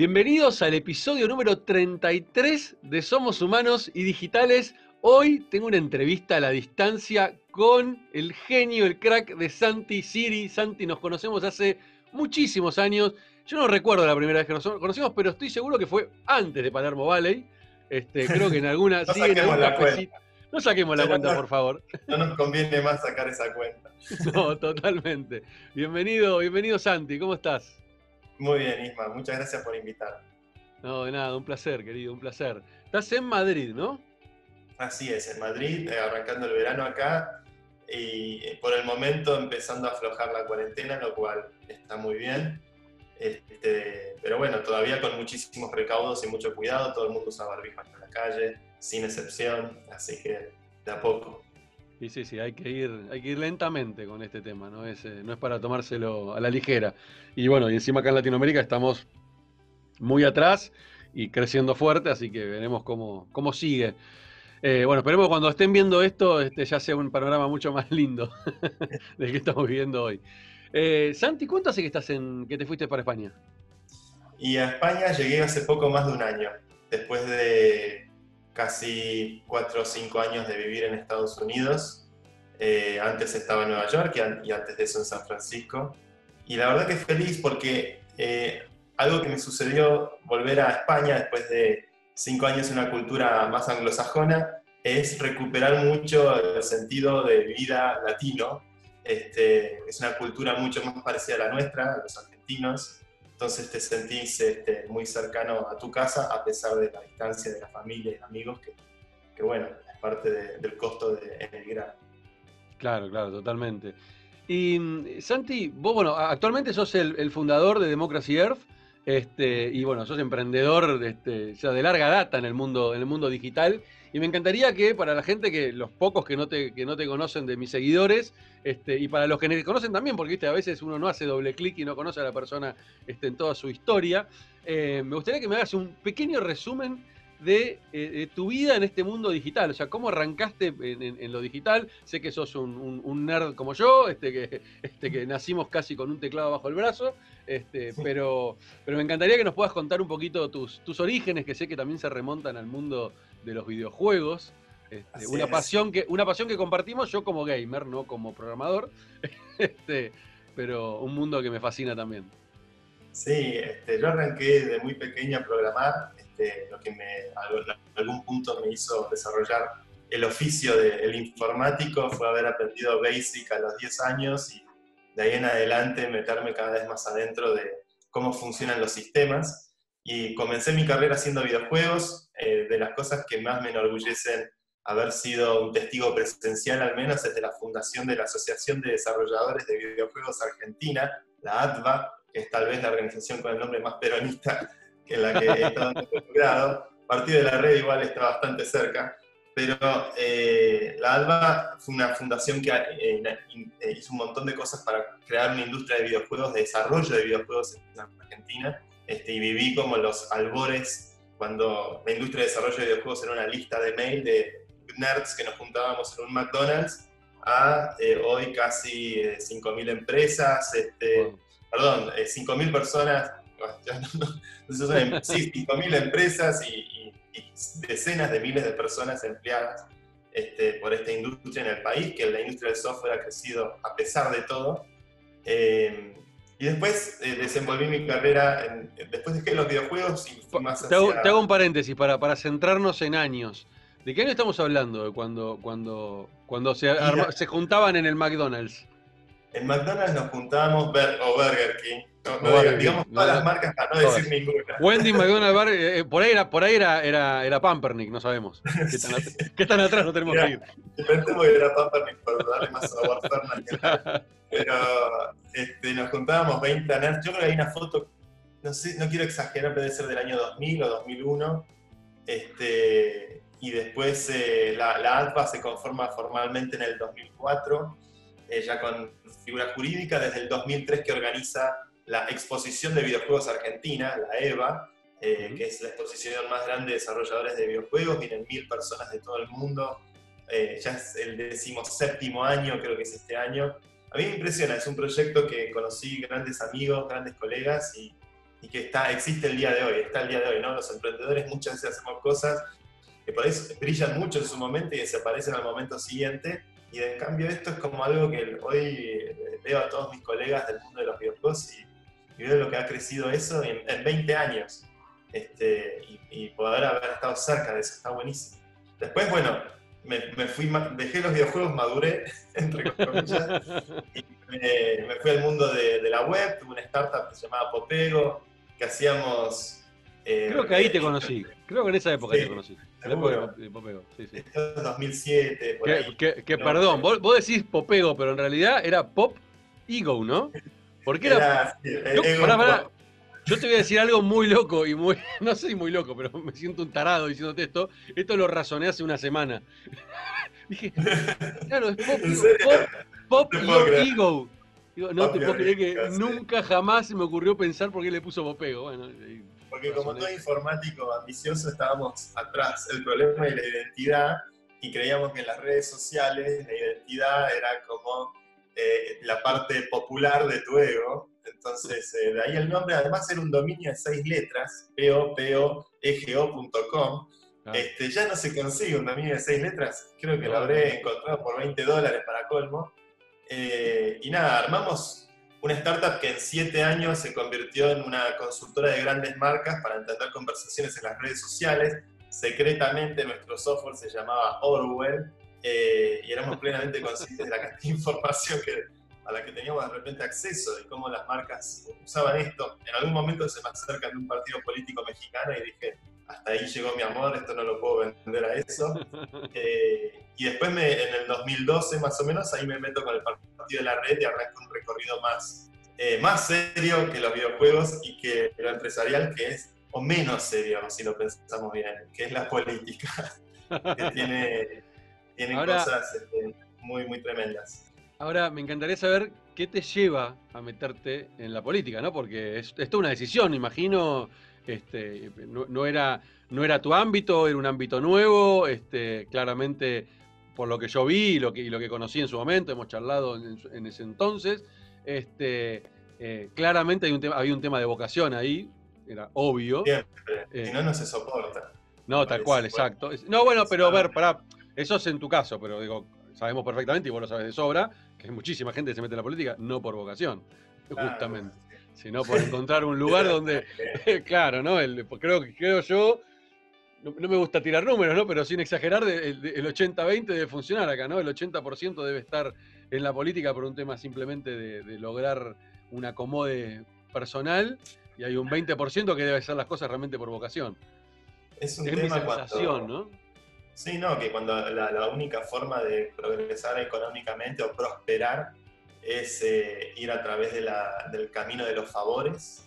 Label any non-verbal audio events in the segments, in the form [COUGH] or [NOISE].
Bienvenidos al episodio número 33 de Somos Humanos y Digitales. Hoy tengo una entrevista a la distancia con el genio, el crack de Santi Siri. Santi, nos conocemos hace muchísimos años. Yo no recuerdo la primera vez que nos conocimos, pero estoy seguro que fue antes de Palermo Valley. Este, creo que en alguna. [LAUGHS] no, saquemos la cuenta. No saquemos la cuenta, por favor. No nos conviene más sacar esa cuenta. [LAUGHS] No, totalmente. Bienvenido, bienvenido Santi, ¿cómo estás? Muy bien, Isma, muchas gracias por invitar. No, de nada, un placer, querido, un placer. Estás en Madrid, ¿no? Así es, en Madrid, eh, arrancando el verano acá y eh, por el momento empezando a aflojar la cuarentena, lo cual está muy bien. Este, pero bueno, todavía con muchísimos recaudos y mucho cuidado, todo el mundo usa barbijas en la calle, sin excepción, así que de a poco. Sí, sí, sí, hay que ir, hay que ir lentamente con este tema, no es, eh, no es para tomárselo a la ligera. Y bueno, y encima acá en Latinoamérica estamos muy atrás y creciendo fuerte, así que veremos cómo, cómo sigue. Eh, bueno, esperemos que cuando estén viendo esto este ya sea un panorama mucho más [LAUGHS] lindo [LAUGHS] del que estamos viviendo hoy. Eh, Santi, ¿cuánto hace que estás en que te fuiste para España? Y a España llegué hace poco más de un año, después de casi cuatro o cinco años de vivir en Estados Unidos. Eh, antes estaba en Nueva York y, antes de eso en San Francisco. Y la verdad que feliz porque eh, algo que me sucedió volver a España después de cinco años en una cultura más anglosajona es recuperar mucho el sentido de vida latino. Este, es una cultura mucho más parecida a la nuestra, a los argentinos, entonces te sentís este, muy cercano a tu casa a pesar de la distancia de la familia y amigos, que, bueno, es parte del costo de emigrar. Claro, claro, totalmente. Y mm, Santi, vos, bueno, actualmente sos el, fundador de Democracy Earth, este, y bueno, sos emprendedor este, ya de larga data en el mundo, en el mundo digital. Y me encantaría que para la gente, que los pocos que no te, que no te conocen de mis seguidores, este, y para los que me conocen también, porque ¿viste? a veces uno no hace doble clic y no conoce a la persona este, en toda su historia, eh, me gustaría que me hagas un pequeño resumen de, eh, tu vida en este mundo digital. O sea, cómo arrancaste en, lo digital. Sé que sos un, nerd como yo, este, que, este, que nacimos casi con un teclado bajo el brazo. Este, pero, pero me encantaría que nos puedas contar un poquito tus, tus orígenes, que sé que también se remontan al mundo de los videojuegos. Este, una, pasión que, una pasión que compartimos yo como gamer, no como programador, [LAUGHS] este, pero un mundo que me fascina también. Sí, este, yo arranqué de muy pequeño a programar, este, lo que me, en algún punto me hizo desarrollar el oficio del informático fue haber aprendido Basic a los 10 años y de ahí en adelante meterme cada vez más adentro de cómo funcionan los sistemas y comencé mi carrera haciendo videojuegos. Eh, de las cosas que más me enorgullecen haber sido un testigo presencial, al menos, es de la fundación de la Asociación de Desarrolladores de Videojuegos Argentina, la ATVA, que es tal vez la organización con el nombre más peronista [LAUGHS] que la que he estado involucrado. Partido de la red igual está bastante cerca, pero eh, la ATVA fue una fundación que eh, hizo un montón de cosas para crear una industria de videojuegos, de desarrollo de videojuegos en Argentina, este, y viví como los albores cuando la industria de desarrollo de videojuegos era una lista de mail de nerds que nos juntábamos en un McDonald's a eh, hoy casi 5.000 eh, empresas, este, perdón, 5.000 eh, personas, sí, 5.000 empresas y, decenas de miles de personas empleadas este, por esta industria en el país, que la industria del software ha crecido a pesar de todo. Y después eh, desenvolví mi carrera, en, después dejé los videojuegos y fui más te, hago, te hago un paréntesis para, para centrarnos en años. ¿De qué año estamos hablando cuando, cuando, cuando se, se juntaban en el McDonald's? En McDonald's nos juntábamos, o Burger King, no, digamos todas las marcas para no decir ninguna. Wendy, McDonald's, eh, eh, por ahí era, por ahí era, era, era Pampernick, no sabemos. [LAUGHS] ¿Qué tan, ¿qué tan atrás no tenemos que ir? Pensemos que era Pampernick para darle más sabor Fernández. Pero este, nos juntábamos 20 nerds. Yo creo que hay una foto, no sé, no quiero exagerar, pero debe ser del año 2000 o 2001. Este, y después eh, la, la se conforma formalmente en el 2004, eh, ya con figura jurídica, desde el 2003 que organiza la Exposición de Videojuegos Argentina, la EVA, eh, que es la exposición más grande de desarrolladores de videojuegos, vienen mil personas de todo el mundo, eh, ya es el decimoséptimo año, creo que es este año. A mí me impresiona, es un proyecto que conocí grandes amigos, grandes colegas y, y que está, existe el día de hoy, está el día de hoy, ¿no? Los emprendedores muchas veces hacemos cosas que por ahí brillan mucho en su momento y desaparecen al momento siguiente. Y en cambio esto es como algo que hoy veo a todos mis colegas del mundo de los videojuegos y, veo lo que ha crecido eso en, 20 años. Este, y, poder haber estado cerca de eso, está buenísimo. Después, bueno, me, fui, dejé los videojuegos, maduré, [LAUGHS] entre comillas, [LAUGHS] y me, fui al mundo de, de, la web, tuve una startup que se llamaba Popego, que hacíamos eh, Creo que ahí te conocí. Creo que en esa época te conocí. En época de Popego. Sí, sí. Esto es 2007. Por que, que, perdón, vos, decís Popego, pero en realidad era Pop Ego, ¿no? [LAUGHS] Porque era. yo, yo te voy a decir algo muy loco y muy. [LAUGHS] No sé si muy loco, pero me siento un tarado diciéndote esto. Esto lo razoné hace una semana. [LAUGHS] Dije, claro, es Pop, [LAUGHS] Pop, Pop Ego. Digo, no te puedo creer que nunca jamás se me ocurrió pensar por qué le puso Popego. Bueno, porque como todo informático ambicioso estábamos atrás. El problema es la identidad y creíamos que en las redes sociales la identidad era como eh, la parte popular de tu ego. Entonces, eh, de ahí el nombre, además era un dominio de seis letras, popoego.com. Ah. Este, ya no se consigue un dominio de seis letras, creo que lo habré encontrado por 20 dólares para colmo. Eh, y nada, armamos una startup que en siete años se convirtió en una consultora de grandes marcas para entender conversaciones en las redes sociales. Secretamente nuestro software se llamaba Orwell eh, y éramos plenamente conscientes de la cantidad de [LAUGHS] información que, a la que teníamos de repente acceso, de cómo las marcas usaban esto. En algún momento se me acercan de un partido político mexicano y dije, hasta ahí llegó mi amor, esto no lo puedo vender a eso. [LAUGHS] Eh, y después me, en el 2012 más o menos, ahí me meto con el partido de la red y arranco un recorrido más, eh, más serio que los videojuegos y que lo empresarial, que es, o menos serio, si lo pensamos bien, que es la política, [LAUGHS] que tiene, tiene cosas este, muy, muy tremendas. Ahora, me encantaría saber qué te lleva a meterte en la política, ¿no? Porque es, es toda una decisión, imagino este, no, era, no era tu ámbito, era un ámbito nuevo, este, claramente por lo que yo vi y lo que, lo que conocí en su momento, hemos charlado en, ese entonces, este, eh, claramente hay un tema, había un tema de vocación ahí, era obvio. Siempre, eh, no, no se soporta. No, tal cual, exacto. No, bueno, pero a ver, para eso es en tu caso, pero digo, sabemos perfectamente, y vos lo sabes de sobra, que muchísima gente se mete en la política no por vocación, justamente sino por encontrar un lugar donde, [LAUGHS] [LAUGHS] claro, ¿no? El, creo, creo yo, no, me gusta tirar números, ¿no? Pero sin exagerar, el, 80-20 debe funcionar acá, ¿no? El 80% debe estar en la política por un tema simplemente de, lograr un acomode personal y hay un 20% que debe hacer las cosas realmente por vocación. Es un tema mi sensación, ¿no? Sí, no, que cuando la única forma de progresar económicamente o prosperar es eh, ir a través del camino de los favores.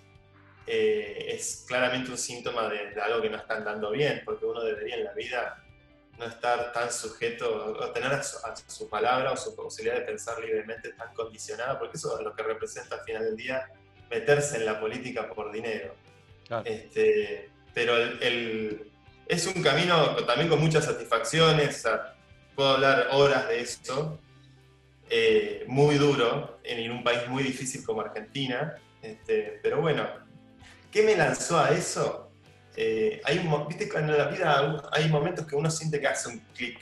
Eh, es claramente un síntoma de, algo que no están dando bien, porque uno debería en la vida no estar tan sujeto, o tener a su, palabra o su posibilidad de pensar libremente tan condicionada, porque eso es lo que representa al final del día meterse en la política por dinero. Este, pero es un camino también con muchas satisfacciones, puedo hablar horas de esto, eh, muy duro en, un país muy difícil como Argentina. Este, pero bueno, ¿qué me lanzó a eso? Eh, hay un, viste, en la vida hay momentos que uno siente que hace un clic.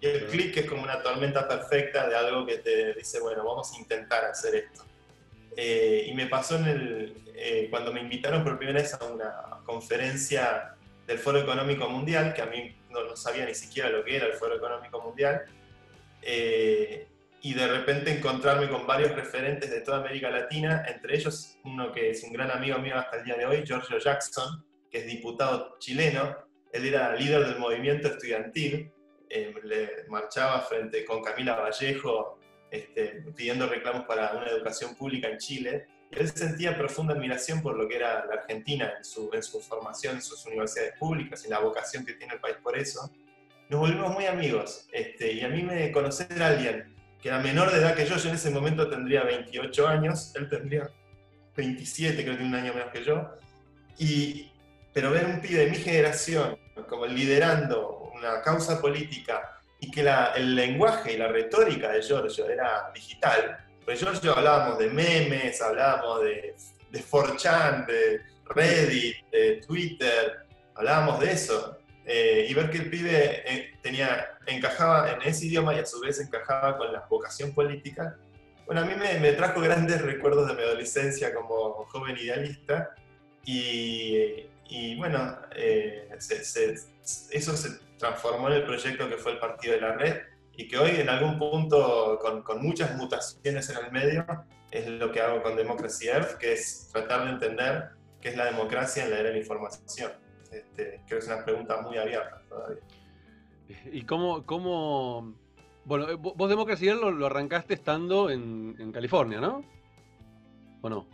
Y el clic es como una tormenta perfecta de algo que te dice, bueno, vamos a intentar hacer esto. Eh, y me pasó en el, cuando me invitaron por primera vez a una conferencia del Foro Económico Mundial, que a mí no, no sabía ni siquiera lo que era el Foro Económico Mundial y de repente encontrarme con varios referentes de toda América Latina, entre ellos uno que es un gran amigo mío hasta el día de hoy, Giorgio Jackson, que es diputado chileno. Él era líder del movimiento estudiantil, eh, le marchaba frente con Camila Vallejo este, pidiendo reclamos para una educación pública en Chile. Él sentía profunda admiración por lo que era la Argentina en su, en su formación, en sus universidades públicas y la vocación que tiene el país por eso. Nos volvimos muy amigos este, y a mí me conocer a alguien que era menor de edad que yo, yo en ese momento tendría 28 años, él tendría 27, creo que un año menos que yo, y, pero ver un pibe de mi generación como liderando una causa política y que el lenguaje y la retórica de Giorgio era digital. Pues Giorgio hablábamos de memes, hablábamos de, de 4chan, de Reddit, de Twitter, hablábamos de eso. Eh, y ver que el pibe eh, tenía, encajaba en ese idioma y a su vez encajaba con la vocación política, bueno, a mí me, trajo grandes [LAUGHS] recuerdos de mi adolescencia como joven idealista y, y bueno, eh, eso se transformó en el proyecto que fue el Partido de la Red y que hoy en algún punto, con, con muchas mutaciones en el medio, es lo que hago con Democracy Earth, que es tratar de entender qué es la democracia en la era de la información. Este, creo que es una pregunta muy abierta todavía. ¿Y cómo, cómo bueno, eh, vos Democracy Earth lo, arrancaste estando en, en, California, ¿no? ¿O no?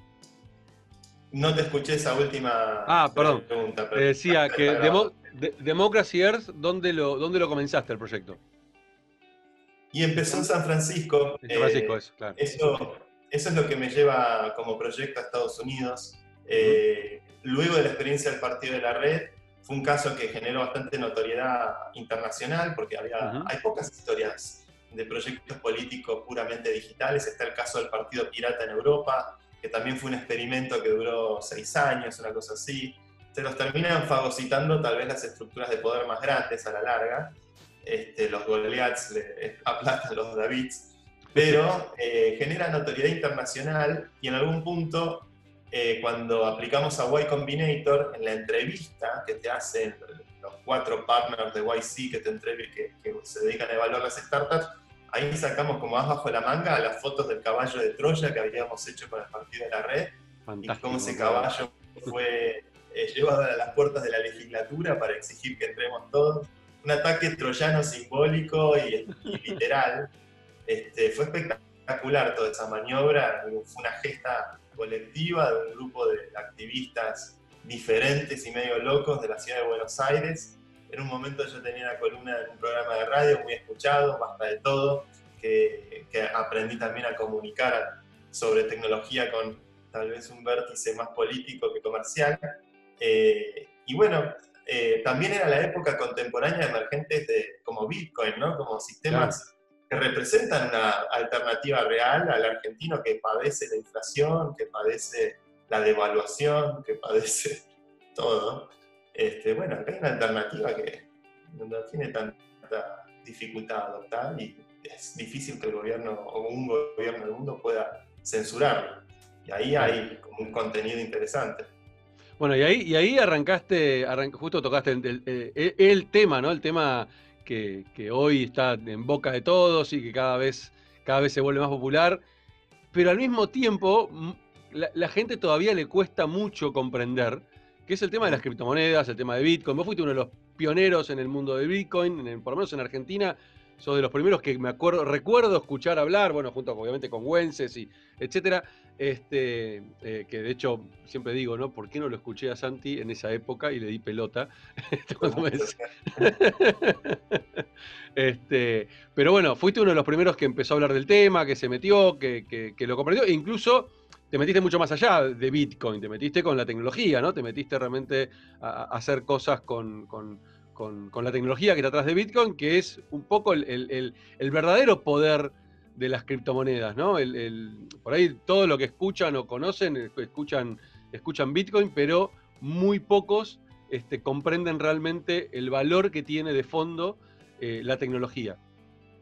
No te escuché esa última ah, perdón. pregunta. Pero decía [LAUGHS] que Democracy Earth, ¿dónde lo, ¿dónde lo comenzaste el proyecto? Y empezó en San Francisco. En San Francisco, eso, claro. Eso, eso es lo que me lleva como proyecto a Estados Unidos. Eh, luego de la experiencia del Partido de la Red, fue un caso que generó bastante notoriedad internacional porque había, hay pocas historias de proyectos políticos puramente digitales. Está el caso del Partido Pirata en Europa, que también fue un experimento que duró seis años, una cosa así. Se los terminan fagocitando tal vez las estructuras de poder más grandes a la larga. Este, los Goliaths le aplastan los Davids, pero eh, genera notoriedad internacional y en algún punto eh, cuando aplicamos a Y Combinator, en la entrevista que te hacen los cuatro partners de YC que, te que, que se dedican a evaluar las startups, ahí sacamos como más bajo la manga las fotos del caballo de Troya que habíamos hecho con el partido de la red y cómo ese caballo fue eh, llevado a las puertas de la legislatura para exigir que entremos todos. Un ataque troyano simbólico y, literal. Este, fue espectacular toda esa maniobra, fue una gesta colectiva de un grupo de activistas diferentes y medio locos de la ciudad de Buenos Aires. En un momento yo tenía una columna en un programa de radio muy escuchado, basta de todo, que, aprendí también a comunicar sobre tecnología con tal vez un vértice más político que comercial. Eh, y bueno, eh, también era la época contemporánea de emergentes de, como Bitcoin, ¿no? como sistemas que representan una alternativa real al argentino que padece la inflación, que padece la devaluación, que padece [LAUGHS] todo. Este, bueno, acá hay una alternativa que no tiene tanta dificultad adoptar y es difícil que el gobierno o un gobierno del mundo pueda censurarlo. Y ahí hay como un contenido interesante. Bueno, y ahí, y ahí arrancaste, justo tocaste el, el tema, ¿no? El tema que, hoy está en boca de todos y que cada vez, cada vez se vuelve más popular, pero al mismo tiempo la, gente todavía le cuesta mucho comprender, que es el tema de las criptomonedas, el tema de Bitcoin. Vos fuiste uno de los pioneros en el mundo de Bitcoin, en, por lo menos en Argentina, sos de los primeros que me acuerdo, recuerdo escuchar hablar, bueno, junto obviamente con Wences y etcétera, este, eh, que de hecho siempre digo, ¿no? ¿Por qué no lo escuché a Santi en esa época y le di pelota? [LAUGHS] [LAUGHS] este, pero bueno, fuiste uno de los primeros que empezó a hablar del tema, que se metió, que, lo comprendió, e incluso te metiste mucho más allá de Bitcoin, te metiste con la tecnología, ¿no? Te metiste realmente a, hacer cosas con, la tecnología que está atrás de Bitcoin, que es un poco el verdadero poder de las criptomonedas, ¿no? por ahí todo lo que escuchan o conocen, eh, escuchan, escuchan Bitcoin, pero muy pocos este, comprenden realmente el valor que tiene de fondo eh, la tecnología.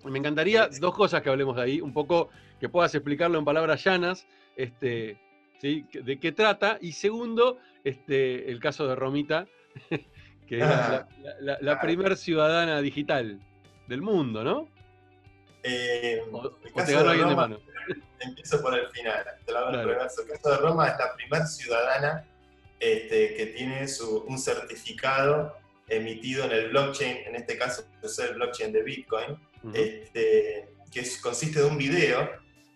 Me encantaría dos cosas que hablemos de ahí, un poco que puedas explicarlo en palabras llanas, este, ¿sí? de qué trata, y segundo, este, el caso de Romita, [LAUGHS] que es la, la primer ciudadana digital del mundo, ¿no? Eh, el caso de Roma, Empiezo por el final, te lo hago el reverso. El caso de Roma es la primera ciudadana este, que tiene un certificado emitido en el blockchain, en este caso es el blockchain de Bitcoin, este, que consiste de un video.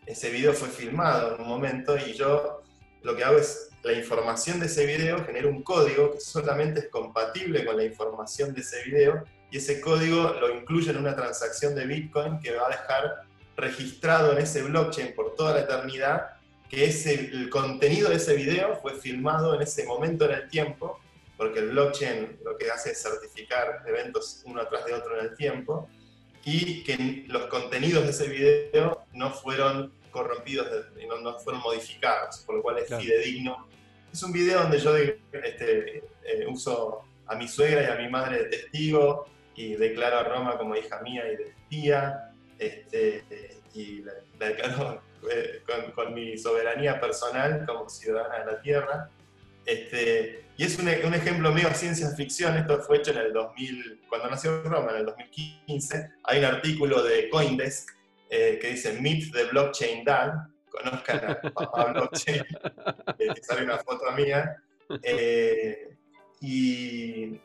Ese video fue filmado en un momento y yo lo que hago es la información de ese video genera un código que solamente es compatible con la información de ese video y ese código lo incluye en una transacción de Bitcoin que va a dejar registrado en ese blockchain por toda la eternidad que ese, el contenido de ese video fue filmado en ese momento en el tiempo, porque el blockchain lo que hace es certificar eventos uno atrás de otro en el tiempo, y que los contenidos de ese video no fueron corrompidos, no, no fueron modificados, por lo cual es fidedigno. Es un video donde yo este, eh, uso a mi suegra y a mi madre de testigo y declaro a Roma como hija mía y de tía, este, y la, declaro eh, con, mi soberanía personal como ciudadana de la tierra. Este, y es un, un, ejemplo mío de ciencia ficción, esto fue hecho en el 2000, cuando nació Roma, en el 2015, hay un artículo de Coindesk eh, que dice Meet the Blockchain Dad, conozcan a [LAUGHS] papá Blockchain, que sale una foto mía, eh, y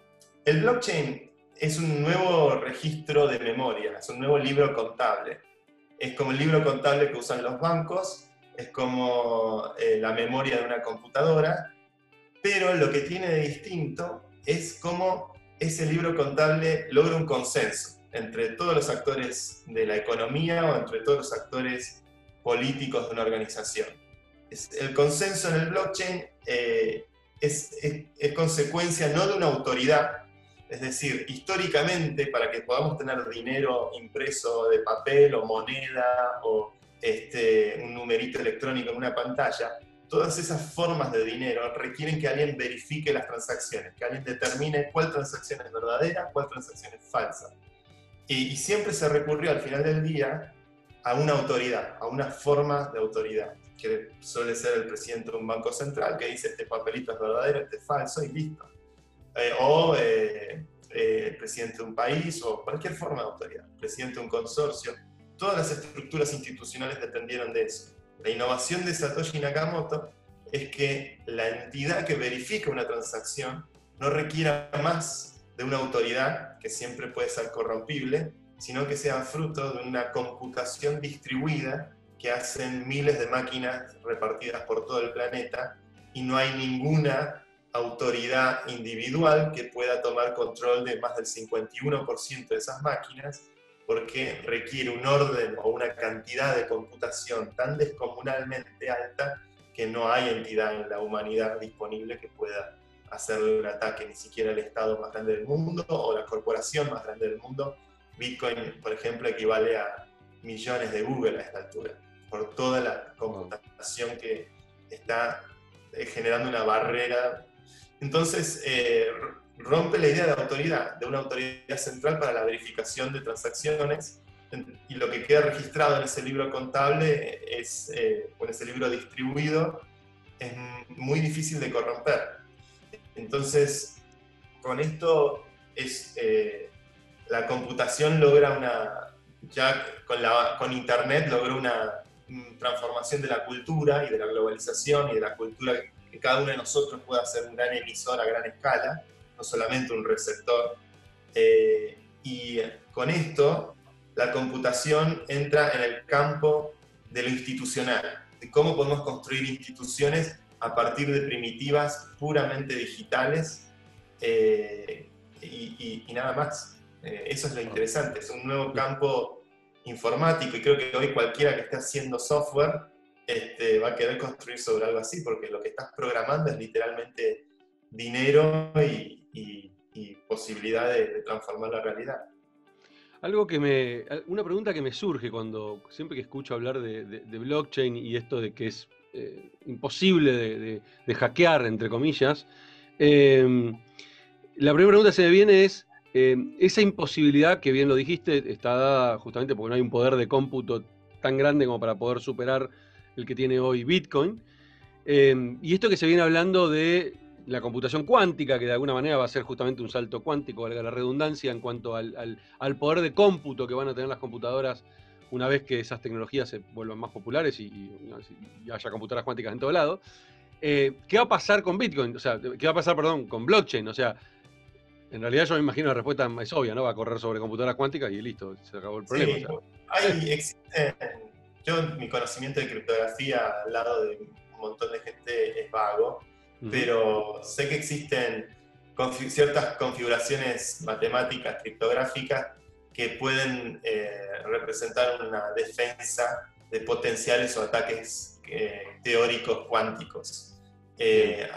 el blockchain es un nuevo registro de memoria, es un nuevo libro contable. Es como el libro contable que usan los bancos, es como eh, la memoria de una computadora, pero lo que tiene de distinto es cómo ese libro contable logra un consenso entre todos los actores de la economía o entre todos los actores políticos de una organización. el consenso en el blockchain eh, es, consecuencia no de una autoridad, es decir, históricamente para que podamos tener dinero impreso de papel o moneda o este, un numerito electrónico en una pantalla, todas esas formas de dinero requieren que alguien verifique las transacciones, que alguien determine cuál transacción es verdadera, cuál transacción es falsa. Y, y siempre se recurrió al final del día a una autoridad, a una forma de autoridad que suele ser el presidente de un banco central, que dice este papelito es verdadero, este es falso y listo. Eh, o eh, eh, presidente de un país o cualquier forma de autoridad, presidente de un consorcio. Todas las estructuras institucionales dependieron de eso. La innovación de Satoshi Nakamoto es que la entidad que verifica una transacción no requiera más de una autoridad, que siempre puede ser corrompible, sino que sea fruto de una computación distribuida que hacen miles de máquinas repartidas por todo el planeta y no hay ninguna autoridad individual que pueda tomar control de más del 51% de esas máquinas porque requiere un orden o una cantidad de computación tan descomunalmente alta que no hay entidad en la humanidad disponible que pueda hacerle un ataque, ni siquiera el Estado más grande del mundo o la corporación más grande del mundo. Bitcoin, por ejemplo, equivale a millones de Google a esta altura por toda la computación que está eh, generando una barrera. Entonces, eh, rompe la idea de autoridad, de una autoridad central para la verificación de transacciones, y lo que queda registrado en ese libro contable es, eh, en ese libro distribuido, es muy difícil de corromper. Entonces, con esto es, la computación logra una, ya con Internet logró una transformación de la cultura y de la globalización y de la cultura que cada uno de nosotros pueda ser un gran emisor a gran escala, no solamente un receptor. Eh, y con esto, la computación entra en el campo de lo institucional, de cómo podemos construir instituciones a partir de primitivas puramente digitales eh, y, nada más. Eh, eso es lo interesante, es un nuevo campo informático y creo que hoy cualquiera que esté haciendo software este, va a querer construir sobre algo así, porque lo que estás programando es literalmente dinero y, posibilidad de, transformar la realidad. Algo que me, una pregunta que me surge cuando siempre que escucho hablar de, blockchain y esto de que es eh, imposible de, hackear, entre comillas, eh, la primera pregunta que se me viene es, Em, esa imposibilidad, que bien lo dijiste, está dada justamente porque no hay un poder de cómputo tan grande como para poder superar el que tiene hoy Bitcoin. Em, y esto que se viene hablando de la computación cuántica, que de alguna manera va a ser justamente un salto cuántico, valga la redundancia, en cuanto al, poder de cómputo que van a tener las computadoras una vez que esas tecnologías se vuelvan más populares y, haya computadoras cuánticas en todo lado. Eh, ¿Qué va a pasar con Bitcoin? O sea, ¿qué va a pasar, perdón, con blockchain? O sea, en realidad yo me imagino la respuesta es obvia, ¿no? Va a correr sobre computadoras cuánticas y listo, se acabó el problema. Sí, hay, existen, yo mi conocimiento de criptografía al lado de un montón de gente es vago, pero sé que existen ciertas configuraciones matemáticas criptográficas que pueden eh, representar una defensa de potenciales o ataques eh, teóricos cuánticos. Eh,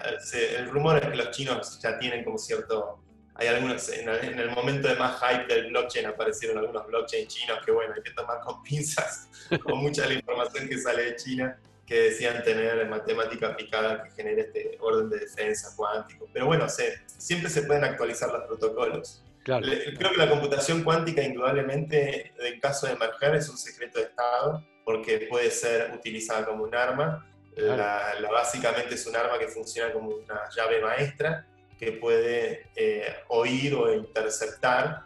el rumor es que los chinos ya tienen como cierto hay algunos, en el, momento de más hype del blockchain aparecieron algunos blockchain chinos que bueno, hay que tomar con [LAUGHS] pinzas, con mucha la información que sale de China, que decían tener matemática aplicada que genere este orden de defensa cuántico. Pero bueno, siempre se pueden actualizar los protocolos. Creo que la computación cuántica indudablemente, en caso de emerger, es un secreto de Estado, porque puede ser utilizada como un arma. La, básicamente es un arma que funciona como una llave maestra que puede eh, oír o interceptar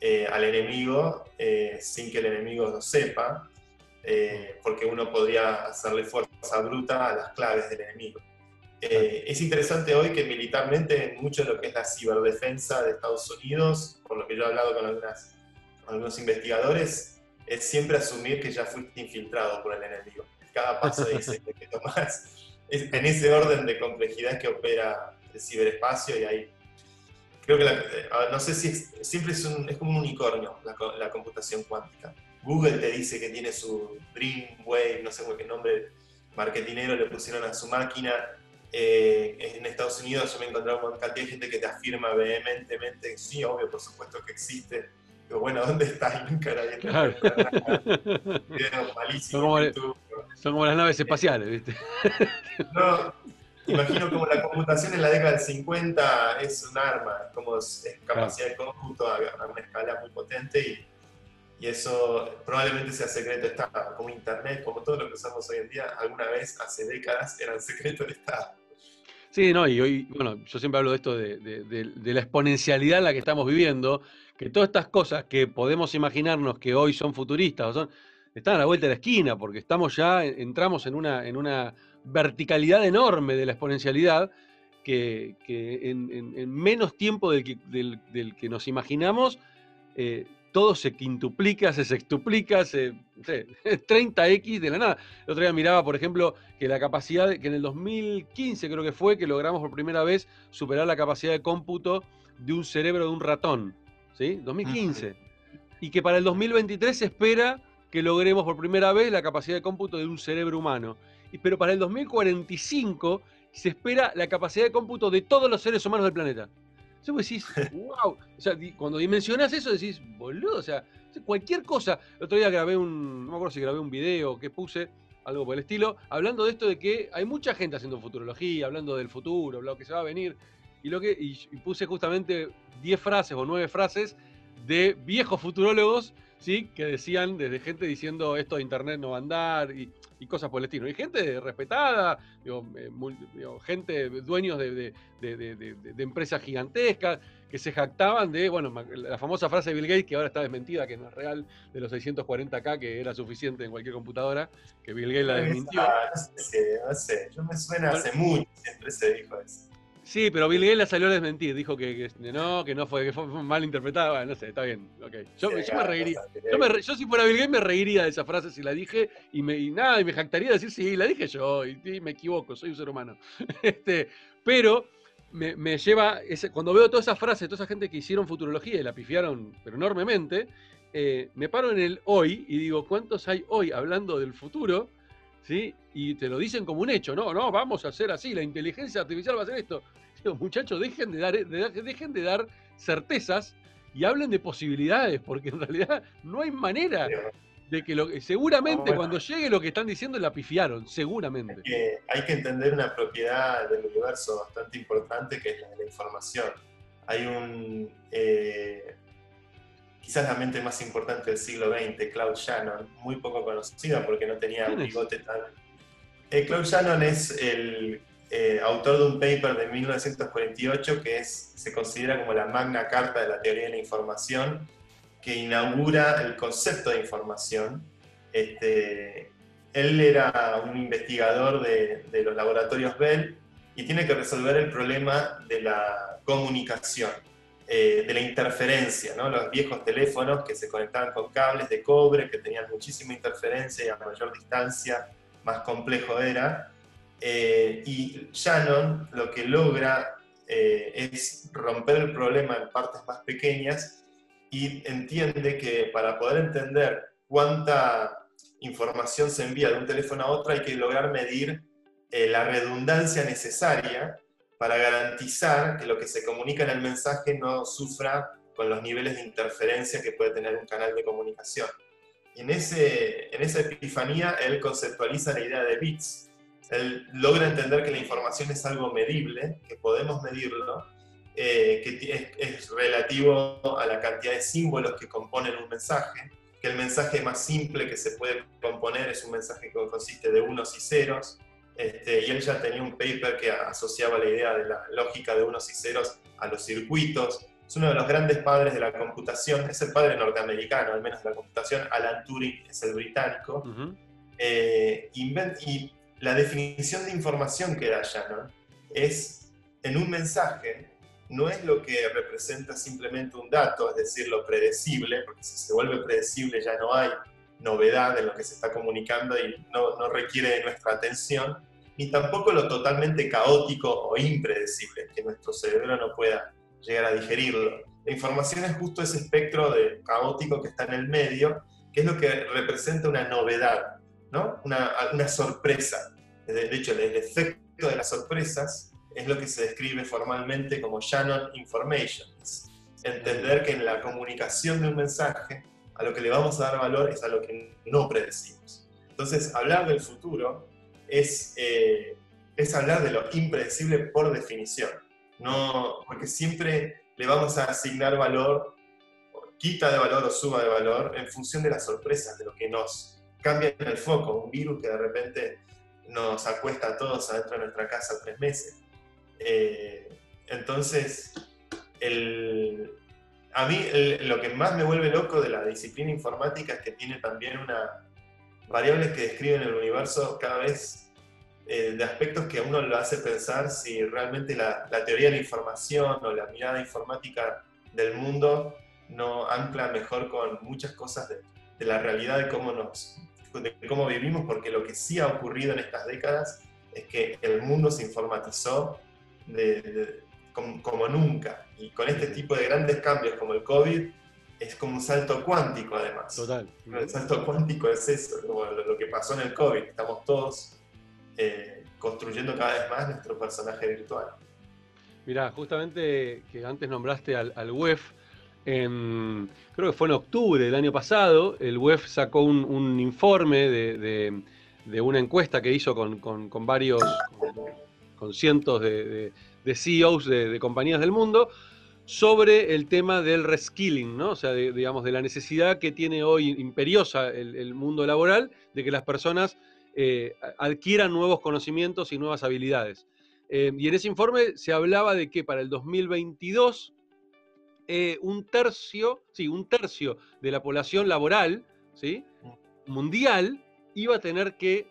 eh, al enemigo eh, sin que el enemigo lo sepa, porque uno podría hacerle fuerza bruta a las claves del enemigo. es interesante hoy que militarmente mucho de lo que es la ciberdefensa de Estados Unidos, por lo que yo he hablado con, algunas, algunos investigadores, es siempre asumir que ya fuiste infiltrado por el enemigo. Cada paso dice [LAUGHS] que tomás es en ese orden de complejidad que opera ciberespacio y ahí creo que, eh, no sé si siempre es, es, como un unicornio la, computación cuántica. Google te dice que tiene su Dreamwave, no sé qué nombre marketinero le pusieron a su máquina. Eh, en Estados Unidos yo me he encontrado con cantidad de gente que te afirma vehementemente, sí, obvio, por supuesto que existe. Pero bueno, ¿dónde está? Nunca nadie claro. son, como, son como las naves espaciales, ¿viste? No, imagino como la computación en la década del 50 es un arma, como es capacidad de cómputo a, una escala muy potente y, y, eso probablemente sea secreto de Estado, como Internet, como todo lo que usamos hoy en día, alguna vez hace décadas eran secreto de Estado. Sí, no, y hoy, bueno, yo siempre hablo de esto de, de, la exponencialidad en la que estamos viviendo, que todas estas cosas que podemos imaginarnos que hoy son futuristas, o son, están a la vuelta de la esquina, porque estamos ya, entramos en una, en una verticalidad enorme de la exponencialidad que, en, menos tiempo del que, nos imaginamos, eh, todo se quintuplica, se sextuplica, se, 30x [LAUGHS] de la nada. El otro día miraba, por ejemplo, que la capacidad, que en el 2015 creo que fue, que logramos por primera vez superar la capacidad de cómputo de un cerebro de un ratón, ¿sí? 2015. Y que para el 2023 se espera que logremos por primera vez la capacidad de cómputo de un cerebro humano pero para el 2045 se espera la capacidad de cómputo de todos los seres humanos del planeta. Entonces vos decís, [LAUGHS] wow, o sea, cuando dimensionás eso decís, boludo, o sea, cualquier cosa. El otro día grabé un, no me acuerdo si grabé un video que puse, algo por el estilo, hablando de esto de que hay mucha gente haciendo futurología, hablando del futuro, lo que se va a venir, y, lo que, y puse justamente 10 frases o 9 frases de viejos futurólogos ¿sí? que decían, desde gente diciendo esto de Internet no va a andar y, cosas por el estilo. Y gente respetada, eh, gente, dueños de, empresas gigantescas, que se jactaban de, bueno, la famosa frase de Bill Gates, que ahora está desmentida, que no es real, de los 640K, que era suficiente en cualquier computadora, que Bill Gates la desmintió. No sé, no sé, yo me suena hace mucho, siempre se dijo eso. Sí, pero Bill Gates la salió a desmentir, dijo que, no, que no fue, que fue mal interpretada, no sé, está bien, ok. Yo, me reiría, yo, si fuera Bill Gates me reiría de esa frase si la dije y, me, nada, y me jactaría de decir, sí, la dije yo, y, me equivoco, soy un ser humano. [LAUGHS] este, pero me, lleva, ese, cuando veo todas esas frases, toda esa gente que hicieron futurología y la pifiaron, pero enormemente, eh, me paro en el hoy y digo, ¿cuántos hay hoy hablando del futuro? ¿Sí? Y te lo dicen como un hecho, no, no, vamos a hacer así, la inteligencia artificial va a hacer esto muchachos, dejen de, dar, dejen de dar certezas y hablen de posibilidades, porque en realidad no hay manera de que lo seguramente cuando llegue lo que están diciendo la pifiaron, seguramente. hay que entender una propiedad del universo bastante importante que es la de la información. Hay un eh, quizás la mente más importante del siglo XX, Claude Shannon, muy poco conocida porque no tenía un bigote tan. Eh, Claude Shannon es el eh, autor de un paper de 1948 que es, se considera como la magna carta de la teoría de la información, que inaugura el concepto de información. Este, él era un investigador de, los laboratorios Bell y tiene que resolver el problema de la comunicación, eh, de la interferencia, ¿no? los viejos teléfonos que se conectaban con cables de cobre, que tenían muchísima interferencia y a mayor distancia más complejo era. Eh, y Shannon lo que logra eh, es romper el problema en partes más pequeñas y entiende que para poder entender cuánta información se envía de un teléfono a otro hay que lograr medir eh, la redundancia necesaria para garantizar que lo que se comunica en el mensaje no sufra con los niveles de interferencia que puede tener un canal de comunicación. en, ese, en esa epifanía él conceptualiza la idea de bits. Él logra entender que la información es algo medible, que podemos medirlo, eh, que es, relativo a la cantidad de símbolos que componen un mensaje, que el mensaje más simple que se puede componer es un mensaje que consiste de unos y ceros, este, y él ya tenía un paper que asociaba la idea de la lógica de unos y ceros a los circuitos. Es uno de los grandes padres de la computación, es el padre norteamericano, al menos de la computación. Alan Turing es el británico. Eh, y la definición de información que da Shannon es en un mensaje, no es lo que representa simplemente un dato, es decir, lo predecible, porque si se vuelve predecible ya no hay novedad en lo que se está comunicando y no, no requiere de nuestra atención, ni tampoco lo totalmente caótico o impredecible, que nuestro cerebro no pueda llegar a digerirlo. La información es justo ese espectro de caótico que está en el medio, que es lo que representa una novedad, ¿no? una, una sorpresa. De hecho, el efecto de las sorpresas es lo que se describe formalmente como Shannon Information. entender que en la comunicación de un mensaje a lo que le vamos a dar valor es a lo que no predecimos. Entonces, hablar del futuro es, eh, es hablar de lo impredecible por definición, no, porque siempre le vamos a asignar valor, quita de valor o suba de valor en función de las sorpresas, de lo que nos cambia en el foco, un virus que de repente nos acuesta a todos adentro de nuestra casa tres meses. Eh, entonces, el, a mí lo que más me vuelve loco de la disciplina informática es que tiene también una variables que describen el universo cada vez eh, de aspectos que a uno lo hace pensar si realmente la, teoría de la información o la mirada informática del mundo no ancla mejor con muchas cosas de, la realidad de cómo, nos, de cómo vivimos, porque lo que sí ha ocurrido en estas décadas es que el mundo se informatizó de, como, nunca. Y con este tipo de grandes cambios como el COVID, es como un salto cuántico además. Total. El salto cuántico es eso, como lo, que pasó en el COVID. Estamos todos eh, construyendo cada vez más nuestro personaje virtual. Mirá, justamente que antes nombraste al, al WEF, creo que fue en octubre del año pasado, el WEF sacó un, informe de, una encuesta que hizo con, varios, con, cientos de, de CEOs de, compañías del mundo sobre el tema del reskilling, ¿no? O sea, digamos, de la necesidad que tiene hoy imperiosa el, mundo laboral de que las personas eh, adquieran nuevos conocimientos y nuevas habilidades. Eh, y en ese informe se hablaba de que para el 2022 eh, un tercio, sí, un tercio de la población laboral, ¿sí? mundial iba a tener que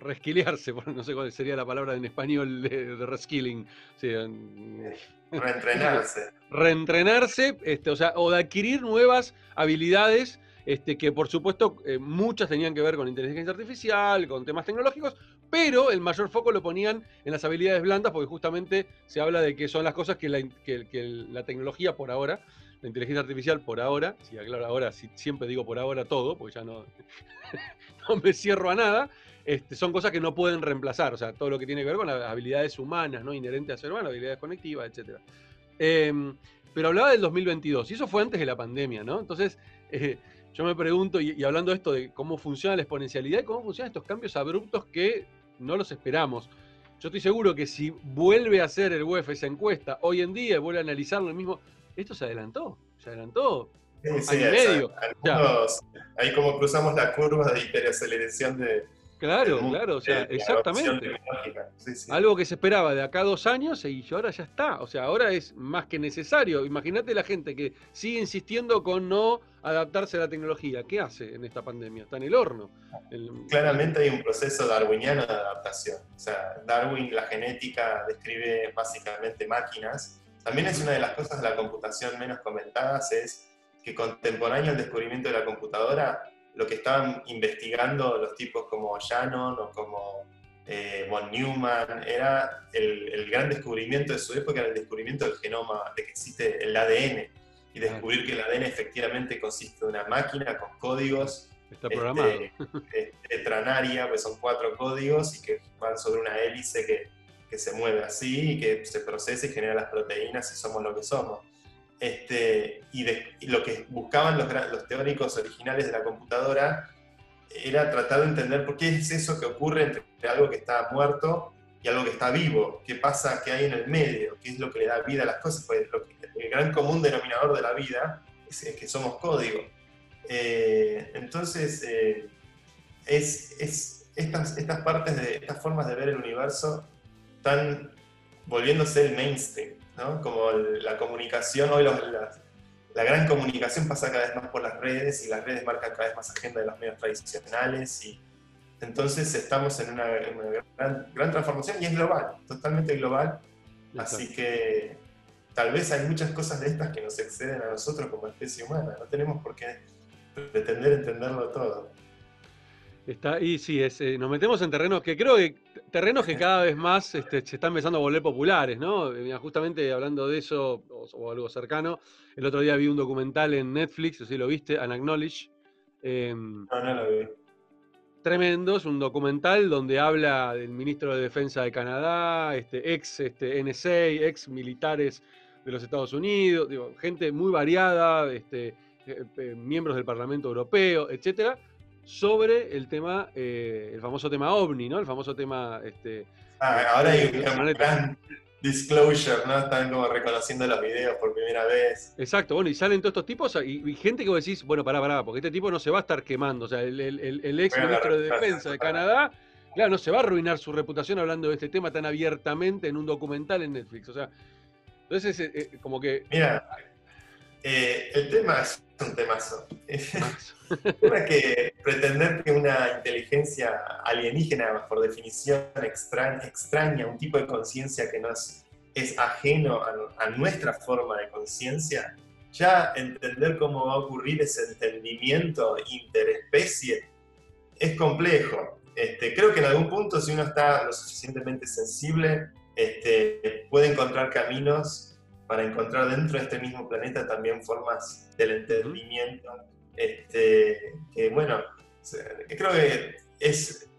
resquilearse, no sé cuál sería la palabra en español de, reskilling. [LAUGHS] [LAUGHS] Reentrenarse. Reentrenarse, este, o sea, o de adquirir nuevas habilidades, este, que por supuesto eh, muchas tenían que ver con inteligencia artificial, con temas tecnológicos, pero el mayor foco lo ponían en las habilidades blandas, porque justamente se habla de que son las cosas que la, la tecnología por ahora, la inteligencia artificial por ahora, sí, claro, ahora siempre digo por ahora todo, porque ya no, [LAUGHS] no me cierro a nada, este, son cosas que no pueden reemplazar, o sea, todo lo que tiene que ver con las habilidades humanas, ¿no? Inherentes a ser humano, habilidades conectivas, etc. Em, pero hablaba del 2022, y eso fue antes de la pandemia, ¿no? Entonces, eh, yo me pregunto, y, hablando de esto de cómo funciona la exponencialidad y cómo funcionan estos cambios abruptos que no los esperamos. Yo estoy seguro que si vuelve a hacer el UEF esa encuesta hoy en día y vuelve a analizarlo el mismo, esto se adelantó, se adelantó. Sí, medio. ahí como cruzamos la curva de hiperaceleración de, Claro, claro, o sea, exactamente. Algo que se esperaba de acá dos años y ahora ya está. O sea, ahora es más que necesario. Imagínate la gente que sigue insistiendo con no adaptarse a la tecnología. ¿Qué hace en esta pandemia? Está en el horno. Claramente hay un proceso darwiniano de adaptación. O sea, Darwin, la genética, describe básicamente máquinas. También es una de las cosas de la computación menos comentadas, es que contemporáneo al descubrimiento de la computadora, lo que estaban investigando los tipos como Shannon o como eh, von Neumann era el, gran descubrimiento de su época, era el descubrimiento del genoma, de que existe el ADN y descubrir que el ADN efectivamente consiste de una máquina con códigos. Está programado. Este, tetranaria, pues son cuatro códigos y que van sobre una hélice que que se mueve así y que se procesa y genera las proteínas y somos lo que somos. Este, y, lo que buscaban los, los, teóricos originales de la computadora era tratar de entender por qué es eso que ocurre entre algo que está muerto y algo que está vivo, qué pasa, qué hay en el medio, qué es lo que le da vida a las cosas, pues el gran común denominador de la vida es, que somos código. Eh, entonces, eh, es, es, estas, estas partes de estas formas de ver el universo están volviéndose el mainstream. Como la comunicación, hoy la, gran comunicación pasa cada vez más por las redes y las redes marcan cada vez más agenda de los medios tradicionales y entonces estamos en una, gran, transformación y es global, totalmente global. Así que tal vez hay muchas cosas de estas que nos exceden a nosotros como especie humana. No tenemos por qué pretender entenderlo todo. Está, y sí, es, eh, nos metemos en terrenos que creo que terrenos que cada vez más este, se están empezando a volver populares, ¿no? Eh, justamente hablando de eso, o, algo cercano, el otro día vi un documental en Netflix, no sé si lo viste, Unacknowledge. Em, no, no lo vi. Tremendo, es un documental donde habla del ministro de Defensa de Canadá, este, ex este, NSA, ex militares de los Estados Unidos, digo, gente muy variada, este, eh, miembros del Parlamento Europeo, etcétera sobre el tema, eh, el famoso tema OVNI, ¿no? El famoso tema... Este, ah, ahora hay un gran disclosure, ¿no? Están como reconociendo los videos por primera vez. Exacto, bueno, y salen todos estos tipos y, gente que vos decís, bueno, pará, pará, porque este tipo no se va a estar quemando, o sea, el, ex ministro de Defensa de Canadá, claro, no se va a arruinar su reputación hablando de este tema tan abiertamente en un documental en Netflix, o sea, entonces eh, eh, como que... Mira, el tema es un temazo. [LAUGHS] Una que pretender que una inteligencia alienígena, por definición extraña, extraña un tipo de conciencia que nos es ajeno a, nuestra forma de conciencia, ya entender cómo va a ocurrir ese entendimiento interespecie es complejo. Este, creo que en algún punto, si uno está lo suficientemente sensible, este, puede encontrar caminos para encontrar dentro de este mismo planeta también formas del entendimiento este, que bueno, creo que es,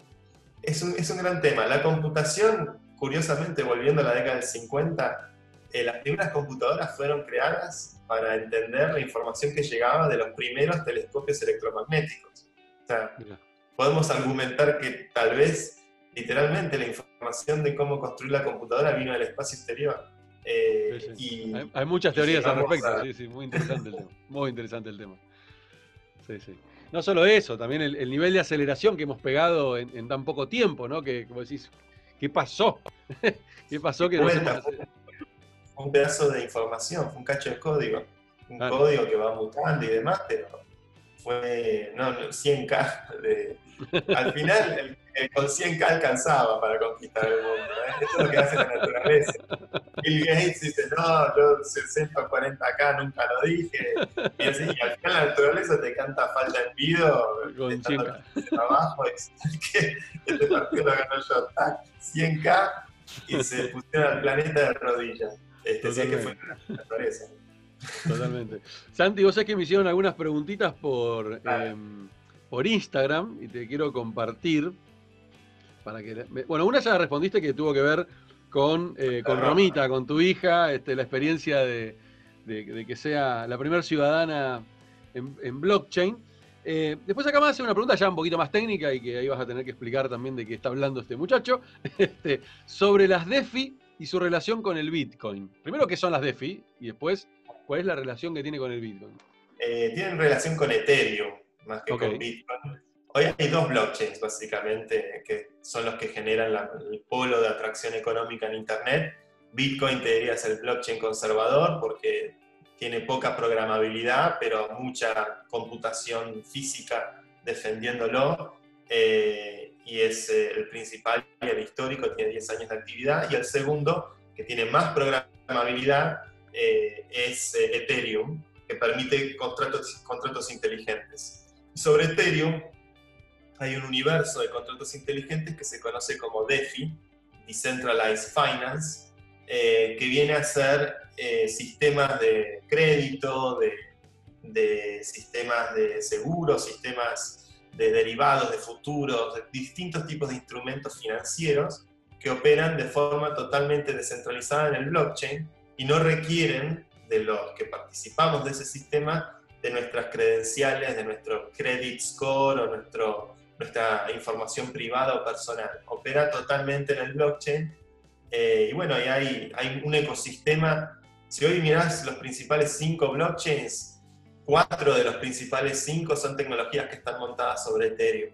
es, un, es un gran tema. La computación, curiosamente, volviendo a la década del 50, eh, las primeras computadoras fueron creadas para entender la información que llegaba de los primeros telescopios electromagnéticos. O sea, podemos argumentar que tal vez, literalmente, la información de cómo construir la computadora vino del espacio exterior. Eh, y, hay, muchas teorías al respecto, sí, sí, muy interesante el tema. Muy interesante el tema. Sí, sí. No solo eso, también el, nivel de aceleración que hemos pegado en, tan poco tiempo, ¿no? Que como decís, ¿qué pasó? [LAUGHS] ¿Qué pasó que Un pedazo de información, un cacho de código. Un código que va mutando y demás, pero fue no, 100K de, al final con 100K alcanzaba para conquistar el mundo. ¿eh? Esto es lo que hace la naturaleza. Bill Gates dice, no, yo 60 o 40K nunca lo dije. Y, así, y al final la naturaleza te canta falta en pido, con 100K. trabajo, y que este partido lo ganó yo, 100K, y se pusieron al planeta de rodillas. Este, así que fue la naturaleza. Totalmente. Santi, vos sabés que me hicieron algunas preguntitas por, em, por Instagram y te quiero compartir. Para que, bueno, una ya respondiste que tuvo que ver con, eh, con Romita, con tu hija, este, la experiencia de, que sea la primera ciudadana en, blockchain. Eh, después acá me hace una pregunta ya un poquito más técnica y que ahí vas a tener que explicar también de qué está hablando este muchacho, [LAUGHS] este, sobre las DeFi y su relación con el Bitcoin. Primero, ¿qué son las DeFi? Y después, ¿cuál es la relación que tiene con el Bitcoin? Eh, tienen relación con Ethereum más que con Bitcoin. Hoy hay dos blockchains básicamente que son los que generan el polo de atracción económica en Internet. Bitcoin te diría es el blockchain conservador porque tiene poca programabilidad, pero mucha computación física defendiéndolo. Eh, y es eh, el principal y el histórico, tiene 10 años de actividad. Y el segundo, que tiene más programabilidad, eh, es Ethereum, que permite contratos, contratos inteligentes. Sobre Ethereum hay un universo de contratos inteligentes que se conoce como DeFi, Decentralized Finance, eh, que viene a ser eh, sistemas de crédito, de, sistemas de seguros, sistemas de derivados, de futuros, de distintos tipos de instrumentos financieros que operan de forma totalmente descentralizada en el blockchain y no requieren de los que participamos de ese sistema de nuestras credenciales, de nuestro credit score o nuestro, nuestra información privada o personal. Opera totalmente en el blockchain eh, y bueno, hay, hay un ecosistema. Si hoy mirás los principales cinco blockchains, cuatro de los principales cinco son tecnologías que están montadas sobre Ethereum.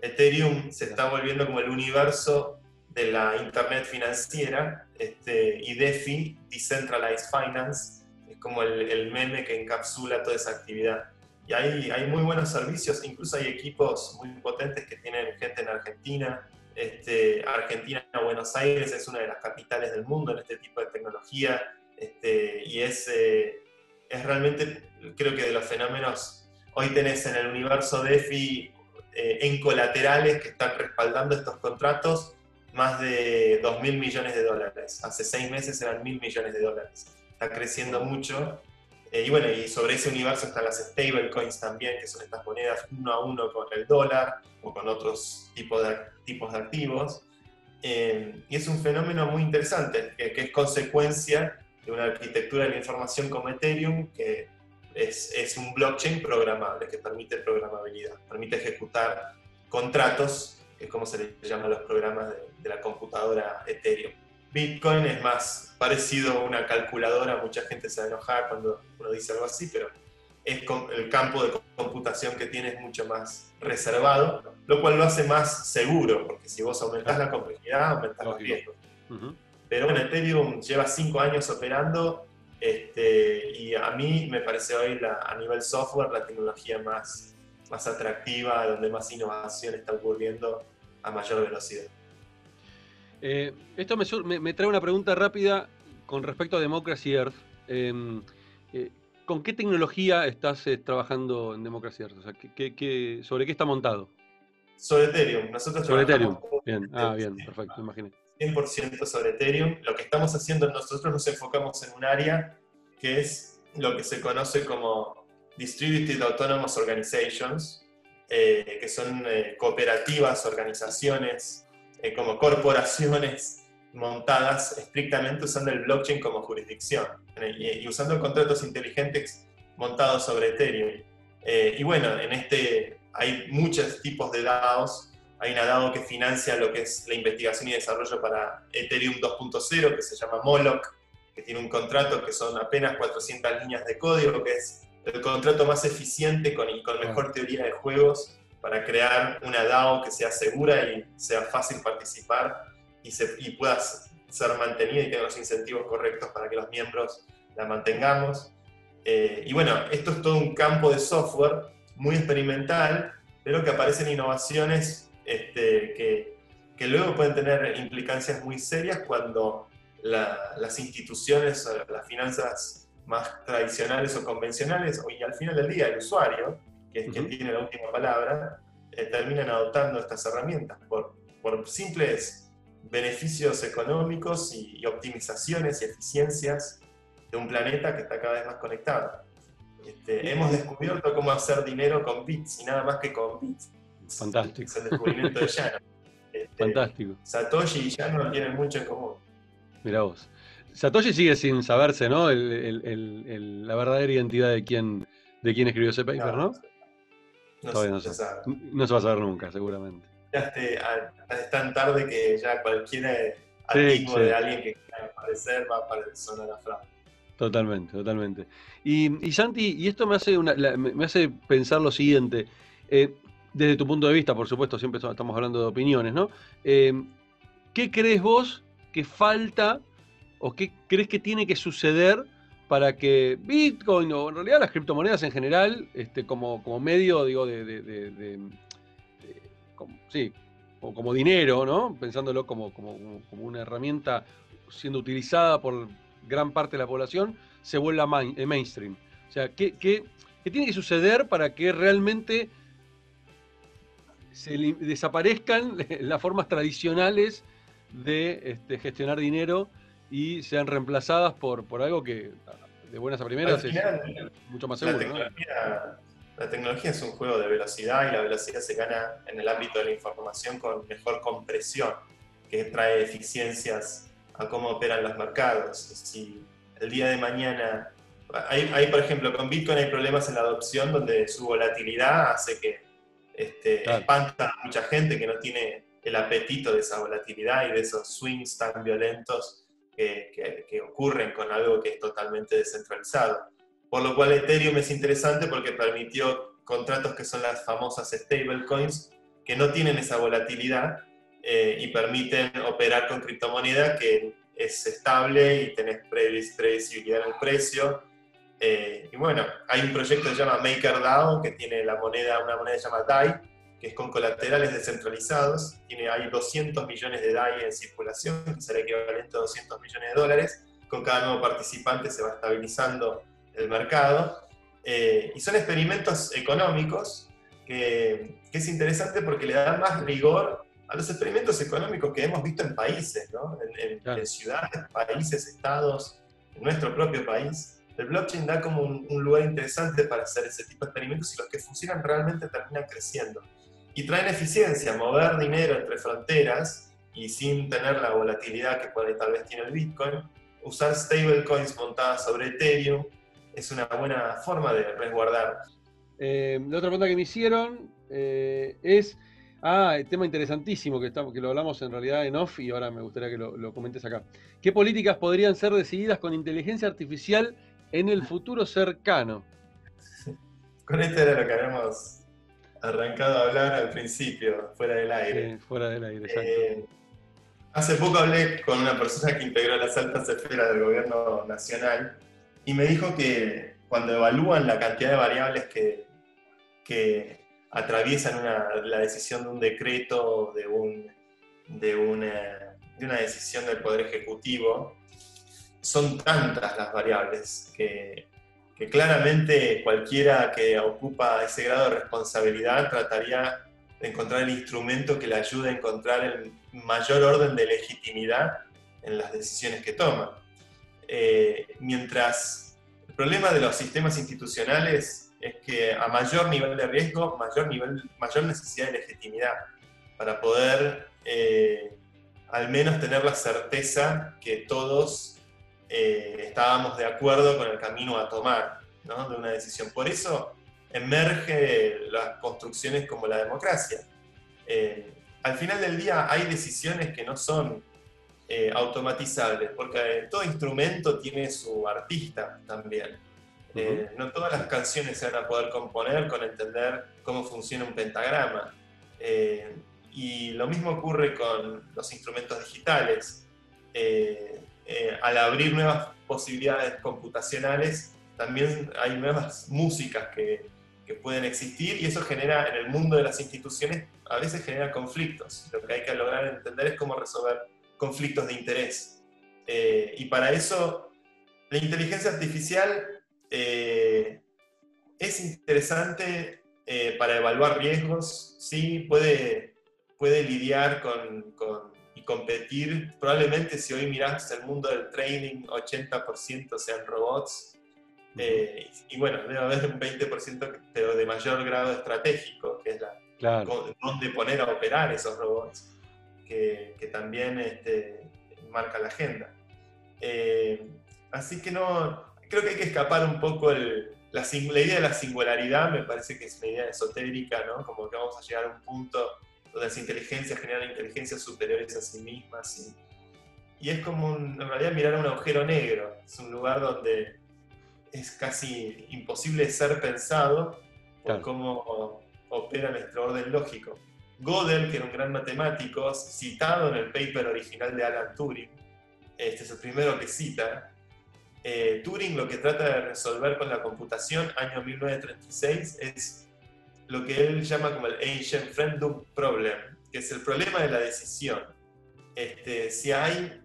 Ethereum se está volviendo como el universo de la Internet financiera este, y DeFi, Decentralized Finance, es como el, el, meme que encapsula toda esa actividad. Y hay, hay muy buenos servicios, incluso hay equipos muy potentes que tienen gente en Argentina. Este, Argentina, Buenos Aires es una de las capitales del mundo en este tipo de tecnología este, y es, eh, es realmente, creo que de los fenómenos, hoy tenés en el universo DeFi eh, en colaterales que están respaldando estos contratos más de 2 mil millones de dólares. Hace seis meses eran mil millones de dólares. Está creciendo mucho. Eh, y bueno, y sobre ese universo están las stablecoins también, que son estas monedas uno a uno con el dólar o con otros tipos de, tipos de activos. Eh, y es un fenómeno muy interesante, que, que, es consecuencia de una arquitectura de la información como Ethereum, que es, es un blockchain programable, que permite programabilidad, permite ejecutar contratos que es como se le llama a los programas de, de, la computadora Ethereum. Bitcoin es más parecido a una calculadora, mucha gente se va a enojar cuando uno dice algo así, pero es el campo de computación que tiene es mucho más reservado, lo cual lo hace más seguro, porque si vos aumentás la complejidad, aumentás los riesgos. Uh -huh. Pero bueno, Ethereum lleva cinco años operando este, y a mí me parece hoy la, a nivel software la tecnología más, más atractiva, donde más innovación está ocurriendo a mayor velocidad. Eh, esto me, me, me, trae una pregunta rápida con respecto a Democracy Earth. Eh, eh, ¿Con qué tecnología estás eh, trabajando en Democracy Earth? O sea, ¿qué, qué, sobre qué está montado? Sobre Ethereum. Nosotros sobre Ethereum. Bien, ah, bien, perfecto, imaginé. 100% sobre Ethereum. Lo que estamos haciendo, nosotros nos enfocamos en un área que es lo que se conoce como Distributed Autonomous Organizations, que son cooperativas, organizaciones, eh, como corporaciones montadas estrictamente usando el blockchain como jurisdicción y, y usando contratos inteligentes montados sobre Ethereum. y bueno, en este hay muchos tipos de DAOs. Hay una DAO que financia lo que es la investigación y desarrollo para Ethereum 2.0, que se llama Moloch, que tiene un contrato que son apenas 400 líneas de código, que es el contrato más eficiente con, y con mejor teoría de juegos para crear una DAO que sea segura y sea fácil participar y, se, pueda ser mantenida y tenga los incentivos correctos para que los miembros la mantengamos. Eh, y bueno, esto es todo un campo de software muy experimental, pero que aparecen innovaciones este, que, que, luego pueden tener implicancias muy serias cuando la, las instituciones, las finanzas más tradicionales o convencionales, y al final del día el usuario, que es uh -huh. quien tiene la última palabra, eh, terminan adoptando estas herramientas por, por simples beneficios económicos y, y, optimizaciones y eficiencias de un planeta que está cada vez más conectado. Este, hemos descubierto cómo hacer dinero con bits y nada más que con bits. Fantástico. Es el descubrimiento de Llano. Este, Fantástico. Satoshi y Llano tienen mucho en común. Mira vos. Satoshi sigue sin saberse, ¿no? El, el, el, la verdadera identidad de quién, de quién escribió ese paper, ¿no? No, Todavía no, se, no va a saber nunca, seguramente. Ya es tan tarde que ya cualquier atisbo sí, sí. de alguien que quiera aparecer va a sonar a fraude. Totalmente, totalmente. Y, y, Santi, y esto me hace, una, la, me hace pensar lo siguiente. Eh, desde tu punto de vista, por supuesto, siempre estamos hablando de opiniones, ¿no? Eh, ¿Qué crees vos que falta o qué crees que tiene que suceder para que Bitcoin o en realidad las criptomonedas en general, este, como, como medio, digo, de, como, sí, o como dinero, ¿no? Pensándolo como, como, como una herramienta siendo utilizada por gran parte de la población, se vuelva eh, mainstream. O sea, ¿qué, ¿qué, qué, tiene que suceder para que realmente se desaparezcan [LAUGHS] las formas tradicionales de este, gestionar dinero y sean reemplazadas por, por algo que de buenas a primeras final, es mucho más seguro? La tecnología, ¿no? la tecnología es un juego de velocidad y la velocidad se gana en el ámbito de la información con mejor compresión que trae eficiencias a cómo operan los mercados. Si el día de mañana, hay, por ejemplo, con Bitcoin hay problemas en la adopción donde su volatilidad hace que este, espanta a mucha gente que no tiene el apetito de esa volatilidad y de esos swings tan violentos que, que ocurren con algo que es totalmente descentralizado. Por lo cual Ethereum es interesante porque permitió contratos que son las famosas stablecoins, que no tienen esa volatilidad eh, y permiten operar con criptomoneda que es estable y tenés previsibilidad en el precio. Eh, y bueno, hay un proyecto que se llama MakerDAO, que tiene la moneda, una moneda que se llama DAI, que es con colaterales descentralizados. Tiene, hay 200 millones de DAI en circulación, que será equivalente a 200 millones de dólares. Con cada nuevo participante se va estabilizando el mercado. Eh, y son experimentos económicos que, es interesante porque le dan más rigor a los experimentos económicos que hemos visto en países, ¿no? en, ciudades, países, estados, en nuestro propio país. El blockchain da como un, lugar interesante para hacer ese tipo de experimentos y los que funcionan realmente terminan creciendo. Y traen eficiencia, mover dinero entre fronteras y sin tener la volatilidad que puede, tal vez tiene el Bitcoin, usar stablecoins montadas sobre Ethereum es una buena forma de resguardar. Eh, la otra pregunta que me hicieron eh, es, ah, el tema interesantísimo que, estamos, que lo hablamos en realidad en off y ahora me gustaría que lo, comentes acá. ¿Qué políticas podrían ser decididas con inteligencia artificial en el futuro cercano? [LAUGHS] Con esto era lo que habíamos arrancado a hablar al principio, fuera del aire. fuera del aire, exacto. Eh, hace poco hablé con una persona que integró las altas esferas del gobierno nacional y me dijo que cuando evalúan la cantidad de variables que, que atraviesan la decisión de un decreto, de, un, de, una, de una decisión del Poder Ejecutivo, son tantas las variables que, que claramente cualquiera que ocupa ese grado de responsabilidad trataría de encontrar el instrumento que le ayude a encontrar el mayor orden de legitimidad en las decisiones que toma. Eh, mientras el problema de los sistemas institucionales es que a mayor nivel de riesgo, mayor, nivel, mayor necesidad de legitimidad para poder eh, al menos tener la certeza que todos eh, estábamos de acuerdo con el camino a tomar de una decisión. Por eso emerge las construcciones como la democracia. al final del día hay decisiones que no son eh, automatizables, porque todo instrumento tiene su artista también. Eh, no todas las canciones se van a poder componer con entender cómo funciona un pentagrama. Eh, y lo mismo ocurre con los instrumentos digitales. Al abrir nuevas posibilidades computacionales, también hay nuevas músicas que, pueden existir y eso genera en el mundo de las instituciones, a veces genera conflictos. Lo que hay que lograr entender es cómo resolver conflictos de interés. Eh, y para eso, la inteligencia artificial eh, es interesante eh, para evaluar riesgos, sí, puede, puede lidiar con, competir. Probablemente si hoy miras el mundo del trading, 80% sean robots. y bueno, debe haber un 20% pero de mayor grado estratégico, que es la, donde poner a operar esos robots que, también este, marca la agenda. Eh, así que no, creo que hay que escapar un poco la, la, idea de la singularidad, me parece que es una idea esotérica, ¿no? Como que vamos a llegar a un punto donde las inteligencias generan inteligencias superiores a sí mismas. Y, es como en realidad mirar a un agujero negro, es un lugar donde es casi imposible ser pensado por cómo opera nuestro orden lógico. Gödel, que era un gran matemático, citado en el paper original de Alan Turing, este es el primero que cita, eh, Turing lo que trata de resolver con la computación, año 1936, es lo que él llama como el Ancient Friendum Problem, que es el problema de la decisión. Este, si, hay,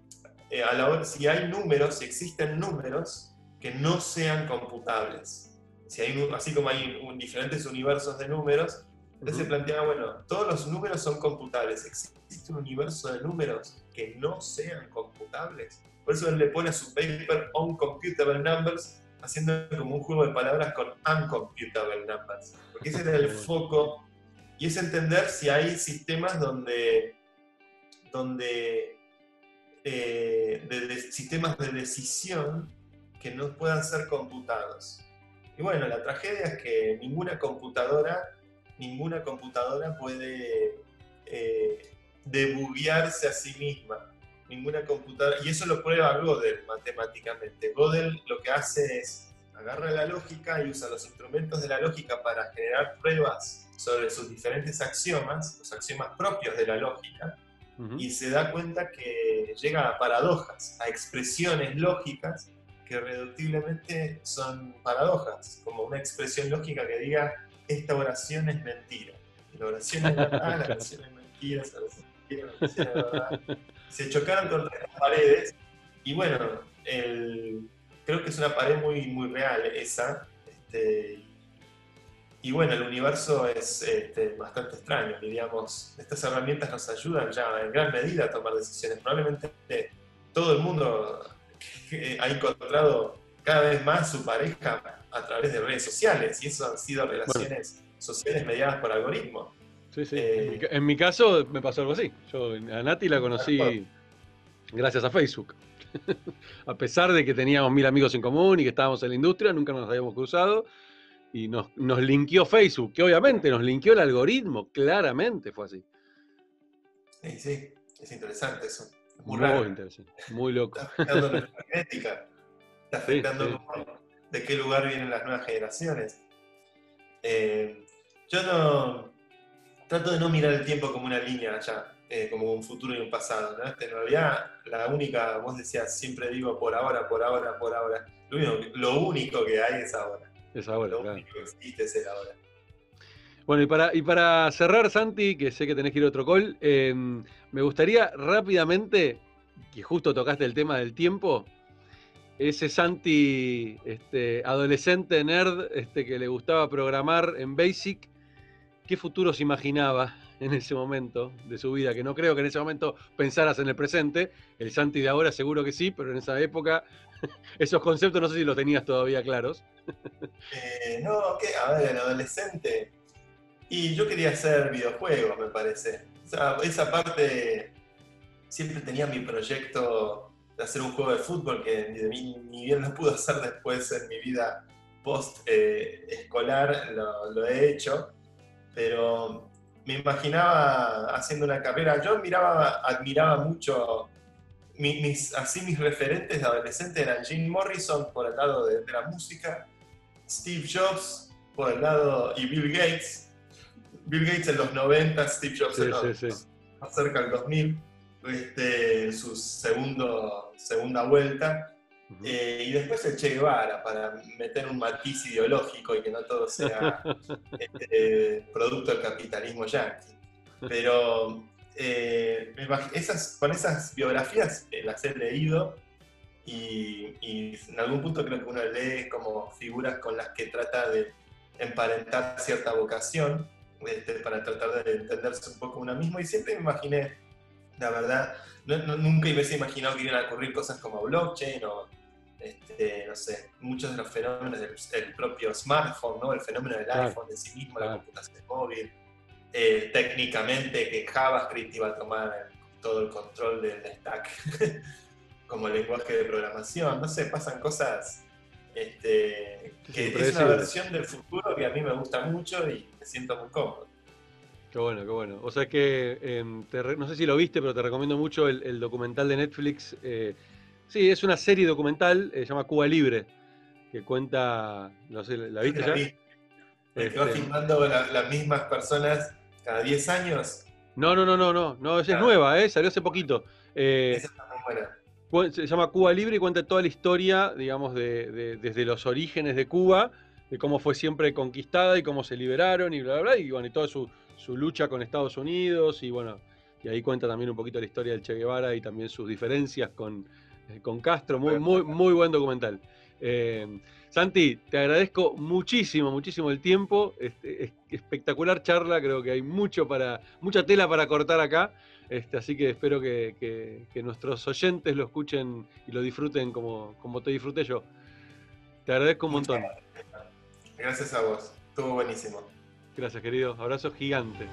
eh, a la si hay números, si existen números que no sean computables, si hay, así como hay diferentes universos de números, entonces se planteaba, bueno, todos los números son computables. ¿Existe un universo de números que no sean computables? Por eso él le pone a su paper Uncomputable Numbers, haciendo como un juego de palabras con Uncomputable Numbers. Porque ese era el foco. Y es entender si hay sistemas donde, donde eh, de, sistemas de decisión que no puedan ser computados. Y bueno, la tragedia es que ninguna computadora, ninguna computadora puede eh, debuguearse a sí misma. Ninguna computadora, y eso lo prueba Gödel matemáticamente. Gödel lo que hace es agarra la lógica y usa los instrumentos de la lógica para generar pruebas sobre sus diferentes axiomas, los axiomas propios de la lógica, y se da cuenta que llega a paradojas, a expresiones lógicas que reductiblemente son paradojas, como una expresión lógica que diga esta oración es mentira. la oración es verdad, la [LAUGHS] oración es mentira, la oración es verdad. Se chocaron contra estas paredes y bueno, creo que es una pared muy, muy real esa. Este, y bueno, el universo es este, bastante extraño, diríamos, estas herramientas nos ayudan ya en gran medida a tomar decisiones. Probablemente todo el mundo [LAUGHS] ha encontrado cada vez más su pareja a través de redes sociales y eso han sido relaciones sociales mediadas por algoritmos. Sí, sí. Eh, en, mi, caso me pasó algo así. Yo a Nati la conocí gracias a Facebook. [LAUGHS] a pesar de que teníamos mil amigos en común y que estábamos en la industria, nunca nos habíamos cruzado y nos, nos linkeó Facebook, que obviamente nos linkeó el algoritmo, claramente fue así. Sí, sí, es interesante eso. muy, interesante, muy loco. Está afectando nuestra genética, está afectando de qué lugar vienen las nuevas generaciones. Eh, yo no trato de no mirar el tiempo como una línea allá, eh, como un futuro y un pasado. ¿no? En realidad, la única, vos decías, siempre digo por ahora, por ahora, por ahora. lo único que hay es ahora. Es ahora, Lo único que existe es el ahora. Bueno, y para, y para cerrar, Santi, que sé que tenés que ir a otro call, em, me gustaría rápidamente, que justo tocaste el tema del tiempo, ese Santi este, adolescente nerd este, que le gustaba programar en Basic, ¿qué futuro se imaginaba en ese momento de su vida? Que no creo que en ese momento pensaras en el presente. El Santi de ahora seguro que sí, pero en esa época [LAUGHS] esos conceptos no sé si los tenías todavía claros. [LAUGHS] Eh, no, ¿qué? A ver, en adolescente. Y yo quería hacer videojuegos, me parece. O sea, esa parte siempre tenía mi proyecto de hacer un juego de fútbol que ni, bien lo pude hacer después en mi vida post eh, escolar, lo, he hecho, pero me imaginaba haciendo una carrera. Yo miraba, admiraba mucho mis, así mis referentes de adolescente eran Jim Morrison por el lado de, la música, Steve Jobs por el lado y Bill Gates. Bill Gates en los 90, Steve Jobs en los, más cerca del 2000, este, su segundo, segunda vuelta. Eh, y después el Che Guevara para meter un matiz ideológico y que no todo sea [LAUGHS] este, producto del capitalismo yankee. Pero eh, esas, con esas biografías eh, las he leído y, en algún punto creo que uno lee como figuras con las que trata de emparentar cierta vocación este, para tratar de entenderse un poco uno mismo y siempre me imaginé, la verdad, nunca hubiese imaginado que iban a ocurrir cosas como blockchain o este, no sé, muchos de los fenómenos del propio smartphone, ¿no? el fenómeno del iPhone de sí mismo, la computación móvil, eh, técnicamente que JavaScript iba a tomar todo el control del stack [LAUGHS] como lenguaje de programación. No sé, pasan cosas este, que es una versión del futuro que a mí me gusta mucho y me siento muy cómodo. Qué bueno, qué bueno. O sea que, em, no sé si lo viste, pero te recomiendo mucho el, documental de Netflix. Eh, sí, es una serie documental, eh, se llama Cuba Libre, que cuenta, no sé, ¿la viste ya? Este, filmando las mismas personas cada 10 años. No, no, no, no, no, no, esa es nueva, ¿eh? salió hace poquito. Eh, esa está muy buena. Se llama Cuba Libre y cuenta toda la historia, digamos, de, desde los orígenes de Cuba, de cómo fue siempre conquistada y cómo se liberaron y bla, bla, bla, y bueno, y toda su, lucha con Estados Unidos y bueno, y ahí cuenta también un poquito la historia del Che Guevara y también sus diferencias con, con Castro, muy, muy, muy buen documental. Eh, Santi, te agradezco muchísimo, muchísimo el tiempo. Este, espectacular charla, creo que hay mucho para, mucha tela para cortar acá. Este, así que espero que, nuestros oyentes lo escuchen y lo disfruten como, como te disfruté yo. Te agradezco un montón. Gracias a vos, estuvo buenísimo. Gracias, querido. Abrazo gigante.